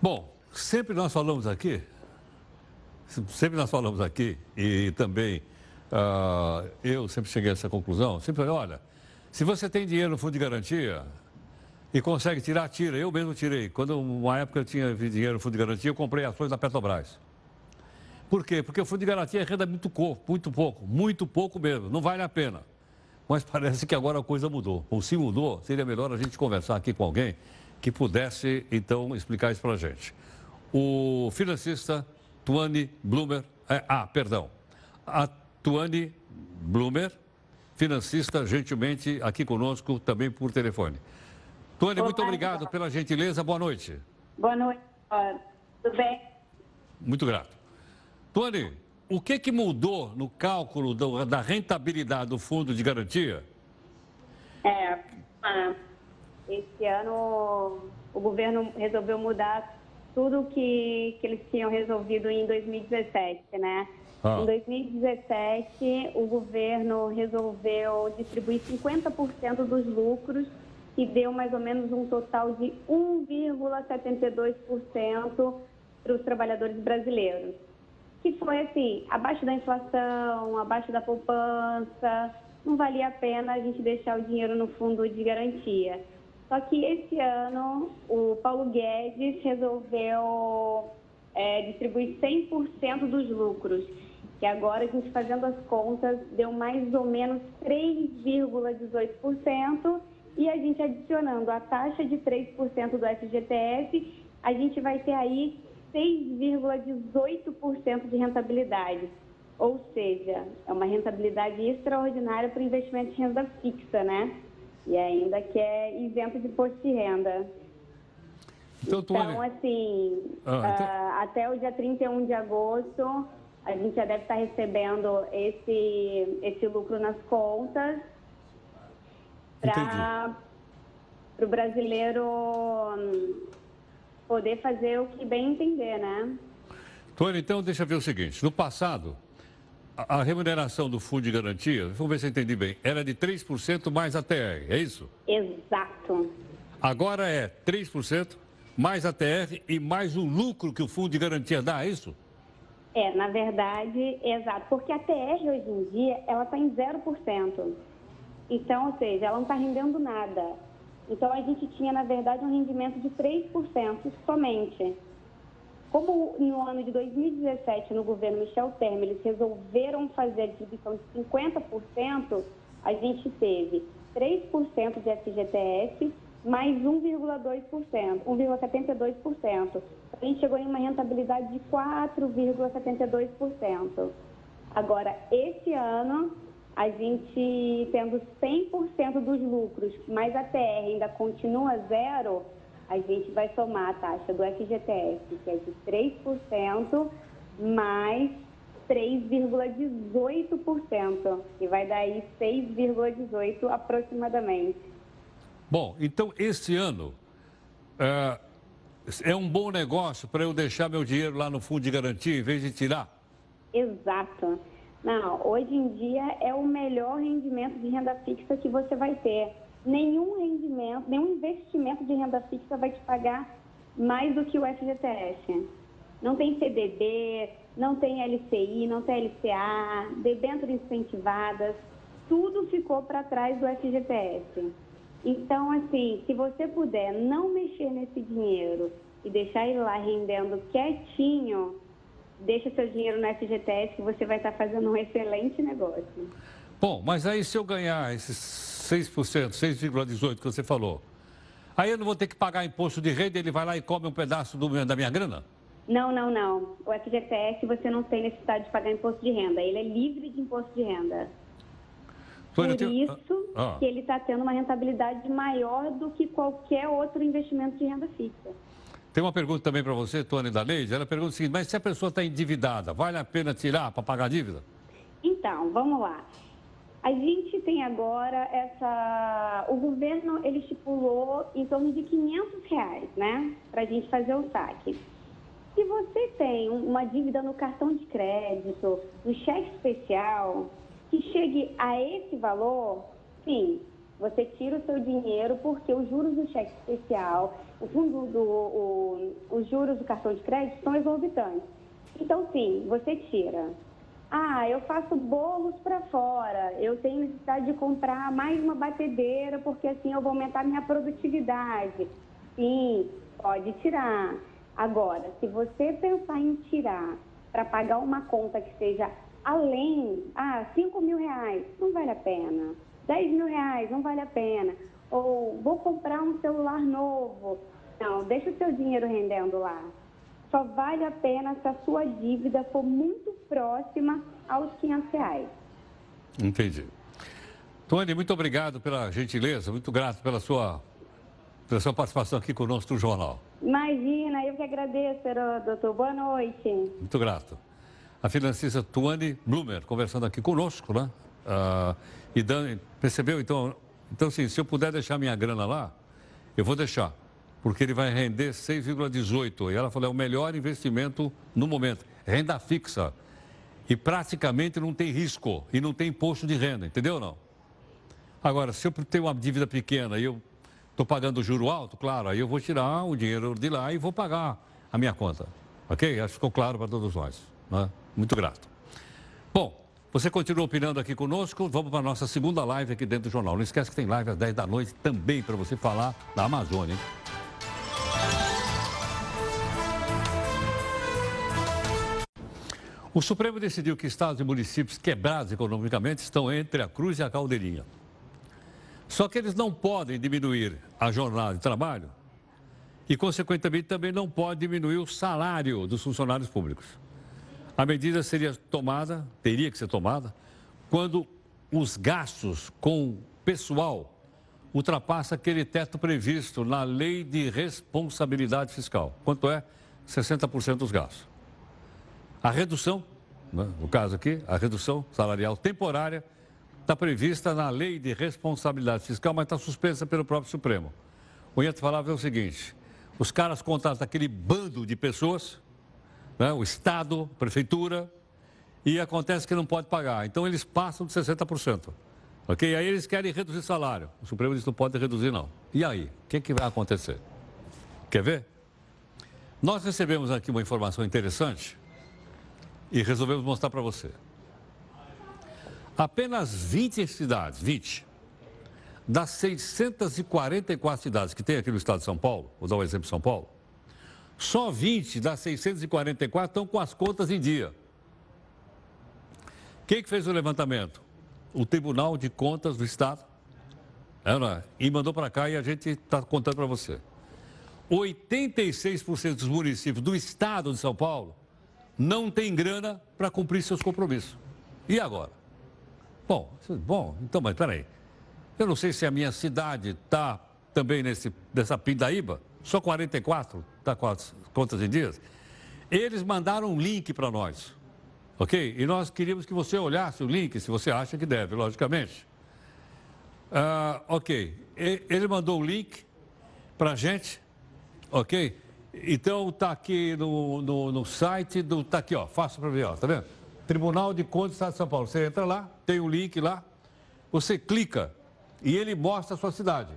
Bom, sempre nós falamos aqui, sempre nós falamos aqui, e também ah, eu sempre cheguei a essa conclusão, sempre olha, se você tem dinheiro no fundo de garantia e consegue tirar, tira. Eu mesmo tirei. Quando uma época eu tinha dinheiro no fundo de garantia, eu comprei ações da Petrobras. Por quê? Porque o fundo de garantia renda muito muito pouco, muito pouco mesmo, não vale a pena. Mas parece que agora a coisa mudou. Ou se mudou, seria melhor a gente conversar aqui com alguém que pudesse, então, explicar isso para a gente. O financista Tuane Blumer, é, ah, perdão, a Tuane Blumer, financista, gentilmente aqui conosco, também por telefone. Tuane, muito obrigado pela gentileza, boa noite. Boa noite, tudo bem? Muito grato. Tuane, o que, que mudou no cálculo do- da rentabilidade do fundo de garantia? É, ah, esse ano o governo resolveu mudar tudo que, que eles tinham resolvido em 2017, né? Ah. Em 2017, o governo resolveu distribuir 50% dos lucros e deu mais ou menos um total de 1,72% para os trabalhadores brasileiros. Que foi assim, abaixo da inflação, abaixo da poupança, não valia a pena a gente deixar o dinheiro no fundo de garantia. Só que esse ano o Paulo Guedes resolveu é, distribuir 100% dos lucros. Que agora a gente fazendo as contas deu mais ou menos 3,18% e a gente adicionando a taxa de 3% do FGTS, a gente vai ter aí 6,18% de rentabilidade. Ou seja, é uma rentabilidade extraordinária para o investimento de renda fixa, né? E ainda que é isento de imposto de renda. Então, Então, assim, Ah, então- ah, até o dia 31 de agosto, a gente já deve estar recebendo esse, esse lucro nas contas para o brasileiro hum, poder fazer o que bem entender, né? Tony, então deixa eu ver o seguinte. No passado, a, a remuneração do fundo de garantia, vamos ver se eu entendi bem, era de 3% mais a TR, é isso? Exato. Agora é 3% mais a TR e mais o lucro que o fundo de garantia dá, é isso? É, na verdade, exato. Porque a TR hoje em dia, ela está em 0%. Então, ou seja, ela não está rendendo nada. Então, a gente tinha, na verdade, um rendimento de 3% somente. Como no ano de 2017, no governo Michel Temer, eles resolveram fazer a distribuição de 50%, a gente teve 3% de FGTS mais 1,2%, 1,72%. A gente chegou em uma rentabilidade de 4,72%. Agora, esse ano, a gente tendo 100% dos lucros, mas a TR ainda continua zero, a gente vai somar a taxa do FGTS, que é de 3%, mais 3,18%, que vai dar aí 6,18% aproximadamente. Bom, então esse ano é, é um bom negócio para eu deixar meu dinheiro lá no fundo de garantia em vez de tirar? Exato. Não, hoje em dia é o melhor rendimento de renda fixa que você vai ter. Nenhum rendimento, nenhum investimento de renda fixa vai te pagar mais do que o FGTS. Não tem CDB, não tem LCI, não tem LCA, debêntures incentivadas, tudo ficou para trás do FGTS. Então, assim, se você puder não mexer nesse dinheiro e deixar ele lá rendendo quietinho, deixa seu dinheiro no FGTS que você vai estar fazendo um excelente negócio. Bom, mas aí se eu ganhar esses 6%, 6,18% que você falou, aí eu não vou ter que pagar imposto de renda, ele vai lá e come um pedaço do da minha grana? Não, não, não. O FGTS você não tem necessidade de pagar imposto de renda. Ele é livre de imposto de renda. Por Tony, eu tenho- isso Ah. que ele está tendo uma rentabilidade maior do que qualquer outro investimento de renda fixa. Tem uma pergunta também para você, Tony da Leide. Ela pergunta o seguinte, mas se a pessoa está endividada, vale a pena tirar para pagar a dívida? Então, vamos lá. A gente tem agora essa... O governo, ele estipulou em torno de 500 reais, né? Para a gente fazer o saque. Se você tem um- uma dívida no cartão de crédito, no cheque especial, que chegue a esse valor, sim, você tira o seu dinheiro porque os juros do cheque especial, o fundo do, o- os juros do cartão de crédito são exorbitantes. Então, sim, você tira. Ah, eu faço bolos para fora, eu tenho necessidade de comprar mais uma batedeira porque assim eu vou aumentar minha produtividade. Sim, pode tirar. Agora, se você pensar em tirar para pagar uma conta que seja além, ah, 5 mil reais, não vale a pena. 10 mil reais, não vale a pena. Ou vou comprar um celular novo. Não, deixa o seu dinheiro rendendo lá. Só vale a pena se a sua dívida for muito próxima aos 500 reais. Entendi. Tony, muito obrigado pela gentileza, muito grato pela sua, pela sua participação aqui conosco no jornal. Imagina, eu que agradeço, Heródoto. Boa noite. Muito grato. A financista Tuane Blumer conversando aqui conosco, né? Ah, e dando, percebeu? Então, então, assim, se eu puder deixar minha grana lá, eu vou deixar. Porque ele vai render 6,18. E ela falou, é o melhor investimento no momento. Renda fixa. E praticamente não tem risco. E não tem imposto de renda, entendeu ou não? Agora, se eu tenho uma dívida pequena e eu estou pagando juro alto, claro, aí eu vou tirar o dinheiro de lá e vou pagar a minha conta. Ok? Acho que ficou claro para todos nós. Né? Muito grato. Você continua opinando aqui conosco. Vamos para a nossa segunda live aqui dentro do jornal. Não esquece que tem live às 10 da noite também para você falar da Amazônia. O Supremo decidiu que estados e municípios quebrados economicamente estão entre a cruz e a caldeirinha. Só que eles não podem diminuir a jornada de trabalho e, consequentemente, também não podem diminuir o salário dos funcionários públicos. A medida seria tomada, teria que ser tomada, quando os gastos com pessoal ultrapassa aquele teto previsto na lei de responsabilidade fiscal. Quanto é? 60% dos gastos. A redução, né, no caso aqui, a redução salarial temporária está prevista na lei de responsabilidade fiscal, mas está suspensa pelo próprio Supremo. O Inheto falava é o seguinte: os caras contratam aquele bando de pessoas, né, o Estado, prefeitura, e acontece que não pode pagar. Então eles passam de 60%. Ok? Aí eles querem reduzir salário. O Supremo diz que não pode reduzir, não. E aí? O que, que vai acontecer? Quer ver? Nós recebemos aqui uma informação interessante e resolvemos mostrar para você. Apenas 20 cidades, 20, das 644 cidades que tem aqui no estado de São Paulo, vou dar um exemplo de São Paulo, só 20 das 644 estão com as contas em dia. Quem que fez o levantamento? O Tribunal de Contas do Estado. É, não é? E mandou para cá e a gente está contando para você. 86% dos municípios do estado de São Paulo não tem grana para cumprir seus compromissos. E agora? Bom, bom, então, mas peraí. Eu não sei se a minha cidade está também nesse, nessa pindaíba, só 44 está com as contas em dias. Eles mandaram um link para nós, ok? E nós queríamos que você olhasse o link, se você acha que deve, logicamente. Ah, ok, ele mandou o link para a gente Ok? Então está aqui no, no, no, site. Está aqui, ó. Faça para ver, ó. Tá vendo? Tribunal de Contas do Estado de São Paulo. Você entra lá, tem o um link lá, você clica e ele mostra a sua cidade.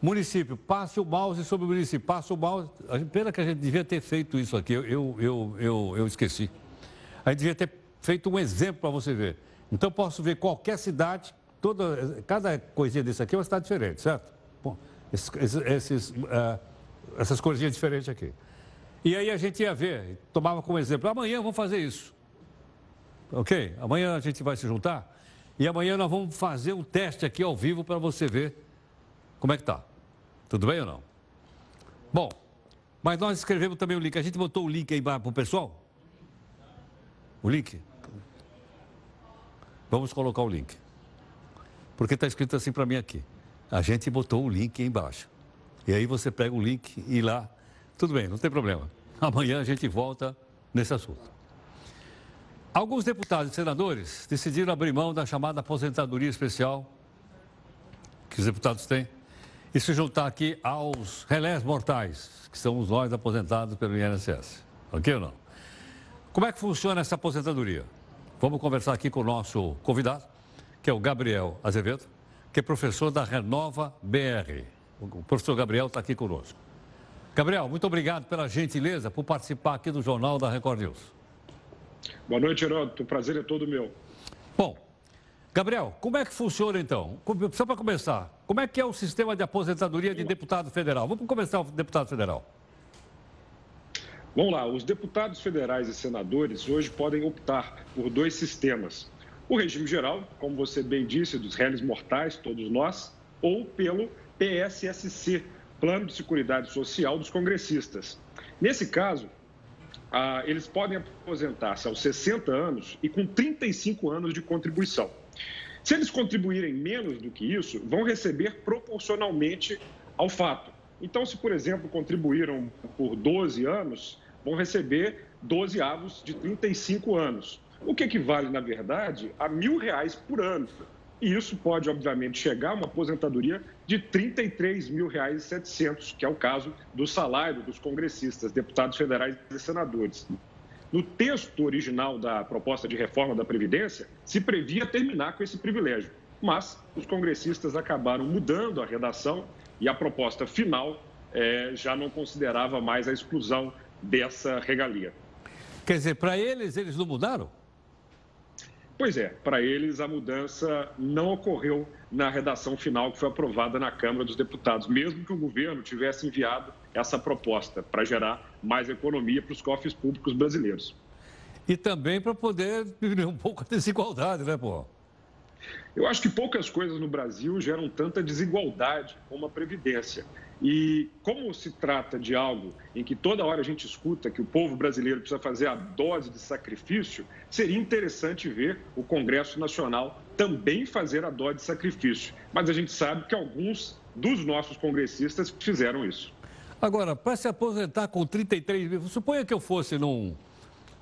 Município, passe o mouse sobre o município, passa o mouse. Pena que a gente devia ter feito isso aqui, eu, eu, eu, eu esqueci. A gente devia ter feito um exemplo para você ver. Então, posso ver qualquer cidade, toda, cada coisinha desse aqui é uma cidade diferente, certo? Bom, esses, esses uh, essas coisinhas diferentes aqui. E aí a gente ia ver, tomava como exemplo, amanhã vamos fazer isso. Ok? Amanhã a gente vai se juntar e amanhã nós vamos fazer um teste aqui ao vivo para você ver como é que tá. Tudo bem ou não? Bom, mas nós escrevemos também o link. A gente botou o link aí para o pessoal? O link? Vamos colocar o link. Porque está escrito assim para mim aqui. A gente botou o link aí embaixo. E aí você pega o link e lá. Tudo bem, não tem problema. Amanhã a gente volta nesse assunto. Alguns deputados e senadores decidiram abrir mão da chamada aposentadoria especial que os deputados têm e se juntar aqui aos relés mortais, que somos nós aposentados pelo INSS. Ok ou não? Como é que funciona essa aposentadoria? Vamos conversar aqui com o nosso convidado, que é o Gabriel Azevedo, que é professor da Renova BR. O professor Gabriel está aqui conosco. Gabriel, muito obrigado pela gentileza por participar aqui do Jornal da Record News. Boa noite, Heródoto. O prazer é todo meu. Bom, Gabriel, como é que funciona então? Só para começar, como é que é o sistema de aposentadoria de deputado federal? Vamos começar o deputado federal. Vamos lá, os deputados federais e senadores hoje podem optar por dois sistemas. O regime geral, como você bem disse, dos réis mortais, todos nós, ou pelo PSSC, Plano de Seguridade Social dos Congressistas. Nesse caso, ah, eles podem aposentar-se aos 60 anos e com 35 anos de contribuição. Se eles contribuírem menos do que isso, vão receber proporcionalmente ao fato. Então, se, por exemplo, contribuíram por 12 anos, vão receber 12 avos de 35 anos, o que equivale, na verdade, a mil reais por ano. E isso pode, obviamente, chegar a uma aposentadoria de R$ 33.700, que é o caso do salário dos congressistas, deputados federais e senadores. No texto original da proposta de reforma da Previdência, se previa terminar com esse privilégio, mas os congressistas acabaram mudando a redação e a proposta final é, já não considerava mais a exclusão dessa regalia. Quer dizer, para eles, eles não mudaram? Pois é, para eles a mudança não ocorreu na redação final que foi aprovada na Câmara dos Deputados, mesmo que o governo tivesse enviado essa proposta para gerar mais economia para os cofres públicos brasileiros. E também para poder diminuir um pouco a desigualdade, né, pô? Eu acho que poucas coisas no Brasil geram tanta desigualdade como a Previdência. E como se trata de algo em que toda hora a gente escuta que o povo brasileiro precisa fazer a dose de sacrifício, seria interessante ver o Congresso Nacional também fazer a dose de sacrifício. Mas a gente sabe que alguns dos nossos congressistas fizeram isso. Agora, para se aposentar com 33 mil, suponha que eu fosse num,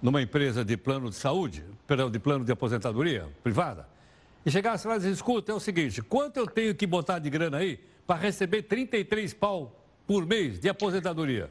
numa empresa de plano de saúde, perdão, de plano de aposentadoria privada, e chegasse lá e disse, escuta, é o seguinte, quanto eu tenho que botar de grana aí para receber 33 pau por mês de aposentadoria?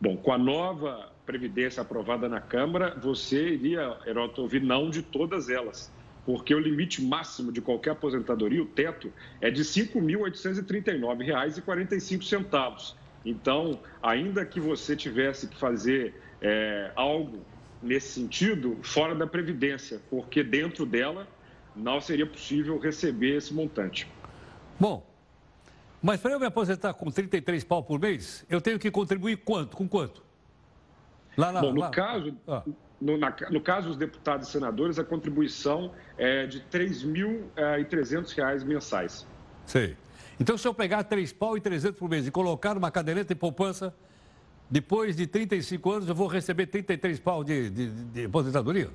Bom, com a nova Previdência aprovada na Câmara, você iria, Heroto, ouvir não de todas elas, porque o limite máximo de qualquer aposentadoria, o teto, é de R$ 5.839,45. Então, ainda que você tivesse que fazer é, algo nesse sentido, fora da Previdência, porque dentro dela não seria possível receber esse montante. Bom, mas para eu me aposentar com 33 pau por mês, eu tenho que contribuir quanto? Com quanto? Lá, lá, Bom, no, lá. Caso, ah. no, na, no caso dos deputados e senadores, a contribuição é de R$ 3.300 é, mensais. Sei. Então, se eu pegar 3 pau e 300 por mês e colocar numa caderneta de poupança, depois de 35 anos eu vou receber 33 pau de, de, de aposentadoria?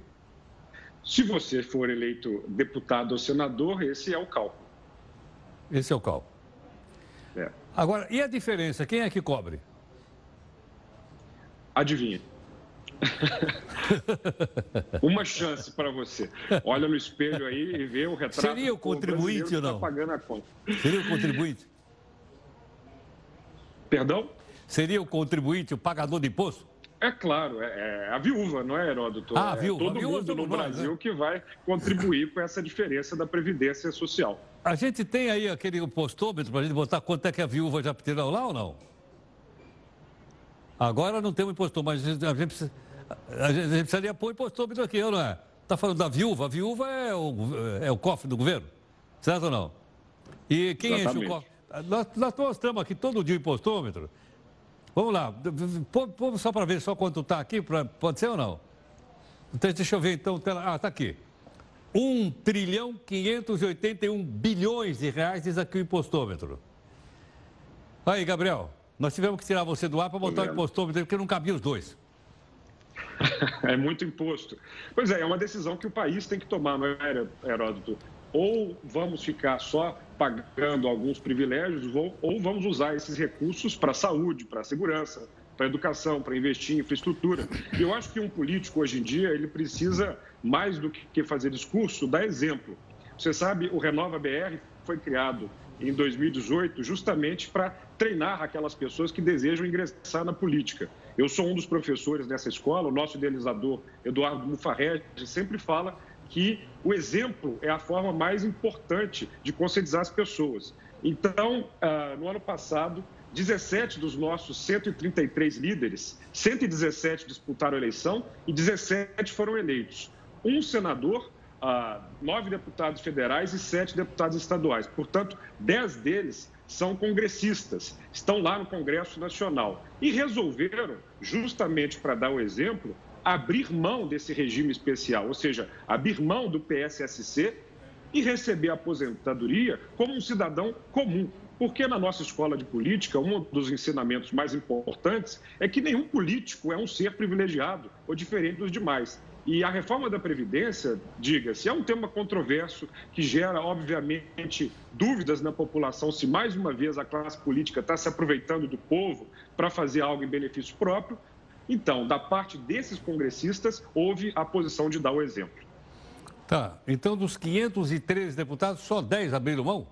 Se você for eleito deputado ou senador, esse é o cálculo. Esse é o cálculo. É. Agora, e a diferença? Quem é que cobre? Adivinha. Uma chance para você. Olha no espelho aí e vê o retrato. Seria o contribuinte ou não? Tá pagando a conta. Seria o contribuinte? Perdão? Seria o contribuinte, o pagador de imposto? É claro, é, é, a viúva, não é, Heródoto? Ah, é viúva. todo viúva mundo no nós, Brasil né? que vai contribuir com essa diferença da Previdência Social. A gente tem aí aquele postômetro para a gente botar quanto é que a viúva já tirou lá ou não? Agora não tem um impostor, mas a gente, precisa, a gente precisaria pôr impostômetro aqui, não é? Está falando da viúva? A viúva é o, é o cofre do governo, certo ou não? E quem Exatamente. enche o cofre? Nós, nós mostramos aqui todo dia o impostômetro. Vamos lá, vamos só para ver só quanto está aqui, pra, pode ser ou não? Então, deixa eu ver então, ah, está aqui. 1 trilhão 581 bilhões de reais, diz aqui o impostômetro. Aí, Gabriel, nós tivemos que tirar você do ar para botar o impostômetro, porque não cabia os dois. É muito imposto. Pois é, é uma decisão que o país tem que tomar, não é, Heródoto? Ou vamos ficar só pagando alguns privilégios, ou vamos usar esses recursos para a saúde, para a segurança, para a educação, para investir em infraestrutura. Eu acho que um político, hoje em dia, ele precisa, mais do que fazer discurso, dar exemplo. Você sabe, o Renova BR foi criado em 2018 justamente para treinar aquelas pessoas que desejam ingressar na política. Eu sou um dos professores dessa escola, o nosso idealizador, Eduardo Mufarrege, sempre fala que o exemplo é a forma mais importante de conscientizar as pessoas. Então, ah, no ano passado, 17 dos nossos 133 líderes, 117 disputaram a eleição e 17 foram eleitos. Um senador, ah, nove deputados federais e sete deputados estaduais. Portanto, dez deles são congressistas, estão lá no Congresso Nacional e resolveram, justamente para dar o exemplo, abrir mão desse regime especial, ou seja, abrir mão do PSSC e receber a aposentadoria como um cidadão comum. Porque na nossa escola de política, um dos ensinamentos mais importantes é que nenhum político é um ser privilegiado ou diferente dos demais. E a reforma da Previdência, diga-se, é um tema controverso que gera, obviamente, dúvidas na população se, mais uma vez, a classe política está se aproveitando do povo para fazer algo em benefício próprio, então, da parte desses congressistas, houve a posição de dar o exemplo. Tá. Então, dos 513 deputados, só 10 abriram mão?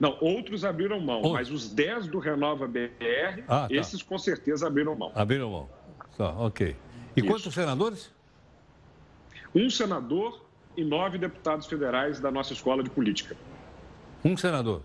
Não, outros abriram mão, mas os 10 do Renova BR, ah, tá. esses com certeza abriram mão. Abriram mão. Tá, ok. E Isso. quantos senadores? Um senador e nove deputados federais da nossa escola de política. Um senador?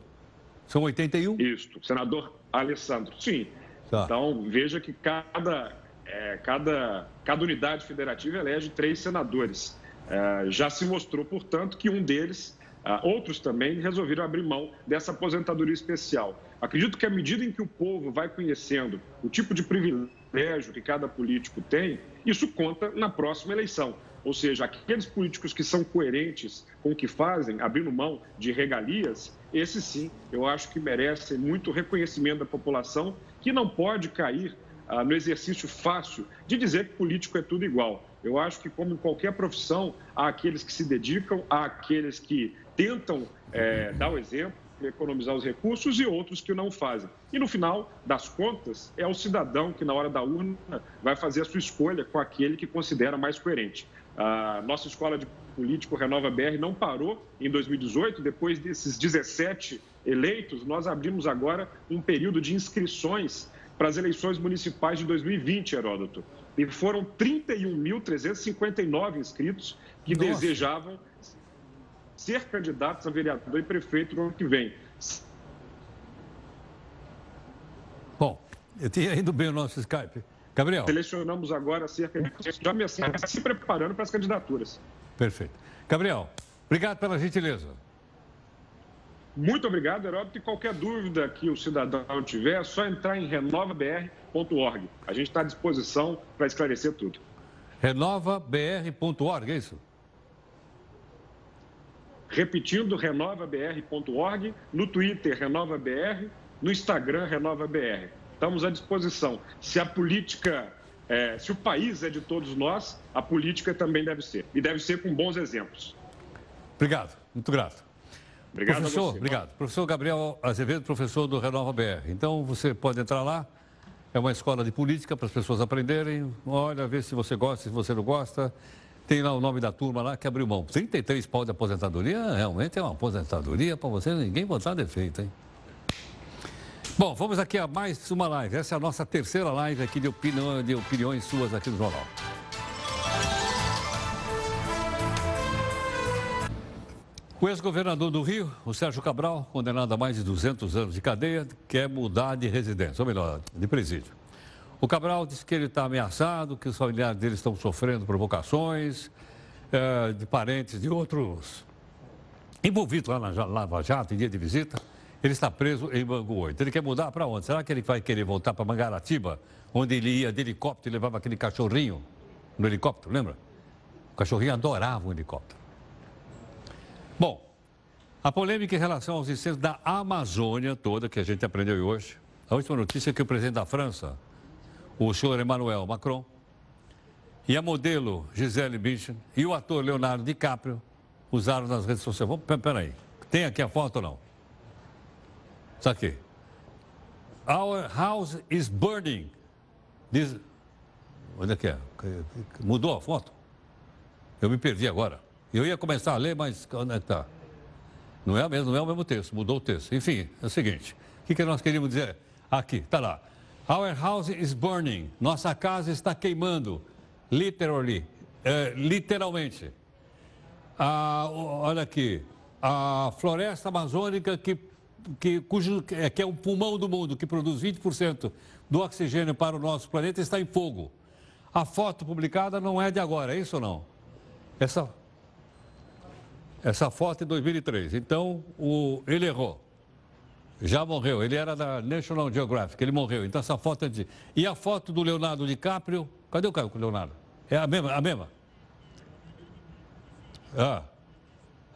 São 81? Isso, senador Alessandro. Sim, Tá. Então, veja que cada, é, cada, cada unidade federativa elege três senadores. É, já se mostrou, portanto, que um deles, ah, outros também, resolveram abrir mão dessa aposentadoria especial. Acredito que à medida em que o povo vai conhecendo o tipo de privilégio privilégio que cada político tem, isso conta na próxima eleição. Ou seja, aqueles políticos que são coerentes com o que fazem, abrindo mão de regalias, esses sim, eu acho que merecem muito reconhecimento da população, que não pode cair ah, no exercício fácil de dizer que político é tudo igual. Eu acho que, como em qualquer profissão, há aqueles que se dedicam, há aqueles que tentam é, dar o exemplo, economizar os recursos e outros que não fazem. E no final das contas, é o cidadão que, na hora da urna, vai fazer a sua escolha com aquele que considera mais coerente. A nossa escola de político Renova BR não parou em 2018, depois desses 17 eleitos, nós abrimos agora um período de inscrições para as eleições municipais de 2020, Heródoto. E foram 31.359 inscritos que Nossa. desejavam ser candidatos a vereador e prefeito no ano que vem. Bom, eu tinha ido bem o nosso Skype. Gabriel. Selecionamos agora cerca de já me se preparando para as candidaturas. Perfeito. Gabriel, obrigado pela gentileza. Muito obrigado, Heródoto. E qualquer dúvida que o cidadão tiver, é só entrar em renovabr.org. A gente está à disposição para esclarecer tudo. renovabr.org, é isso? Repetindo, renovabr.org, no Twitter, renovabr, no Instagram, renovabr. Estamos à disposição. Se a política, é, se o país é de todos nós, a política também deve ser. E deve ser com bons exemplos. Obrigado, muito grato. Obrigado professor, obrigado. Professor Gabriel Azevedo, professor do Renova BR. Então você pode entrar lá. É uma escola de política para as pessoas aprenderem. Olha, ver se você gosta, se você não gosta. Tem lá o nome da turma lá que abriu mão. 33 pau de aposentadoria, realmente é uma aposentadoria para você ninguém botar defeito, hein? Bom, vamos aqui a mais uma live. Essa é a nossa terceira live aqui de, opinião, de opiniões suas aqui no jornal. O ex-governador do Rio, o Sérgio Cabral, condenado a mais de 200 anos de cadeia, quer mudar de residência, ou melhor, de presídio. O Cabral disse que ele está ameaçado, que os familiares dele estão sofrendo provocações é, de parentes de outros envolvidos lá na Lava Jato em dia de visita. Ele está preso em Bangu 8. Ele quer mudar para onde? Será que ele vai querer voltar para Mangaratiba, onde ele ia de helicóptero e levava aquele cachorrinho no helicóptero, lembra? O cachorrinho adorava o helicóptero. Bom, a polêmica em relação aos incêndios da Amazônia toda, que a gente aprendeu hoje. A última notícia é que o presidente da França, o senhor Emmanuel Macron, e a modelo Gisele Bündchen e o ator Leonardo DiCaprio usaram nas redes sociais. Peraí, tem aqui a foto ou não? Está aqui. Our house is burning. Diz... Onde é que é? Mudou a foto? Eu me perdi agora. Eu ia começar a ler, mas onde é que está? Não é, mesmo, não é o mesmo texto, mudou o texto. Enfim, é o seguinte: o que, que nós queríamos dizer? Aqui, está lá. Our house is burning. Nossa casa está queimando. Literally. É, literalmente. Ah, olha aqui. A floresta amazônica que que, cujo, é, que é um pulmão do mundo, que produz 20% do oxigênio para o nosso planeta, está em fogo. A foto publicada não é de agora, é isso ou não? Essa, essa foto é de 2003. Então, o, ele errou. Já morreu. Ele era da National Geographic, ele morreu. Então, essa foto é de. E a foto do Leonardo DiCaprio. Cadê o Caio com o Leonardo? É a mesma? A mesma? Ah.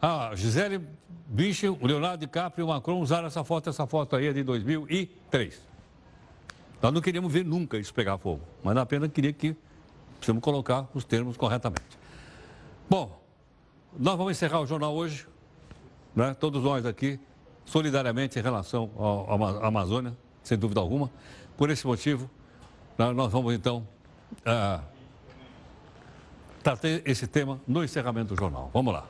Ah, Gisele Bündchen, o Leonardo DiCaprio e o Macron usaram essa foto, essa foto aí é de 2003. Nós não queríamos ver nunca isso pegar fogo, mas na pena queria que precisamos colocar os termos corretamente. Bom, nós vamos encerrar o jornal hoje, né? todos nós aqui, solidariamente em relação à Amazônia, sem dúvida alguma. Por esse motivo, nós vamos então uh, tratar esse tema no encerramento do jornal. Vamos lá.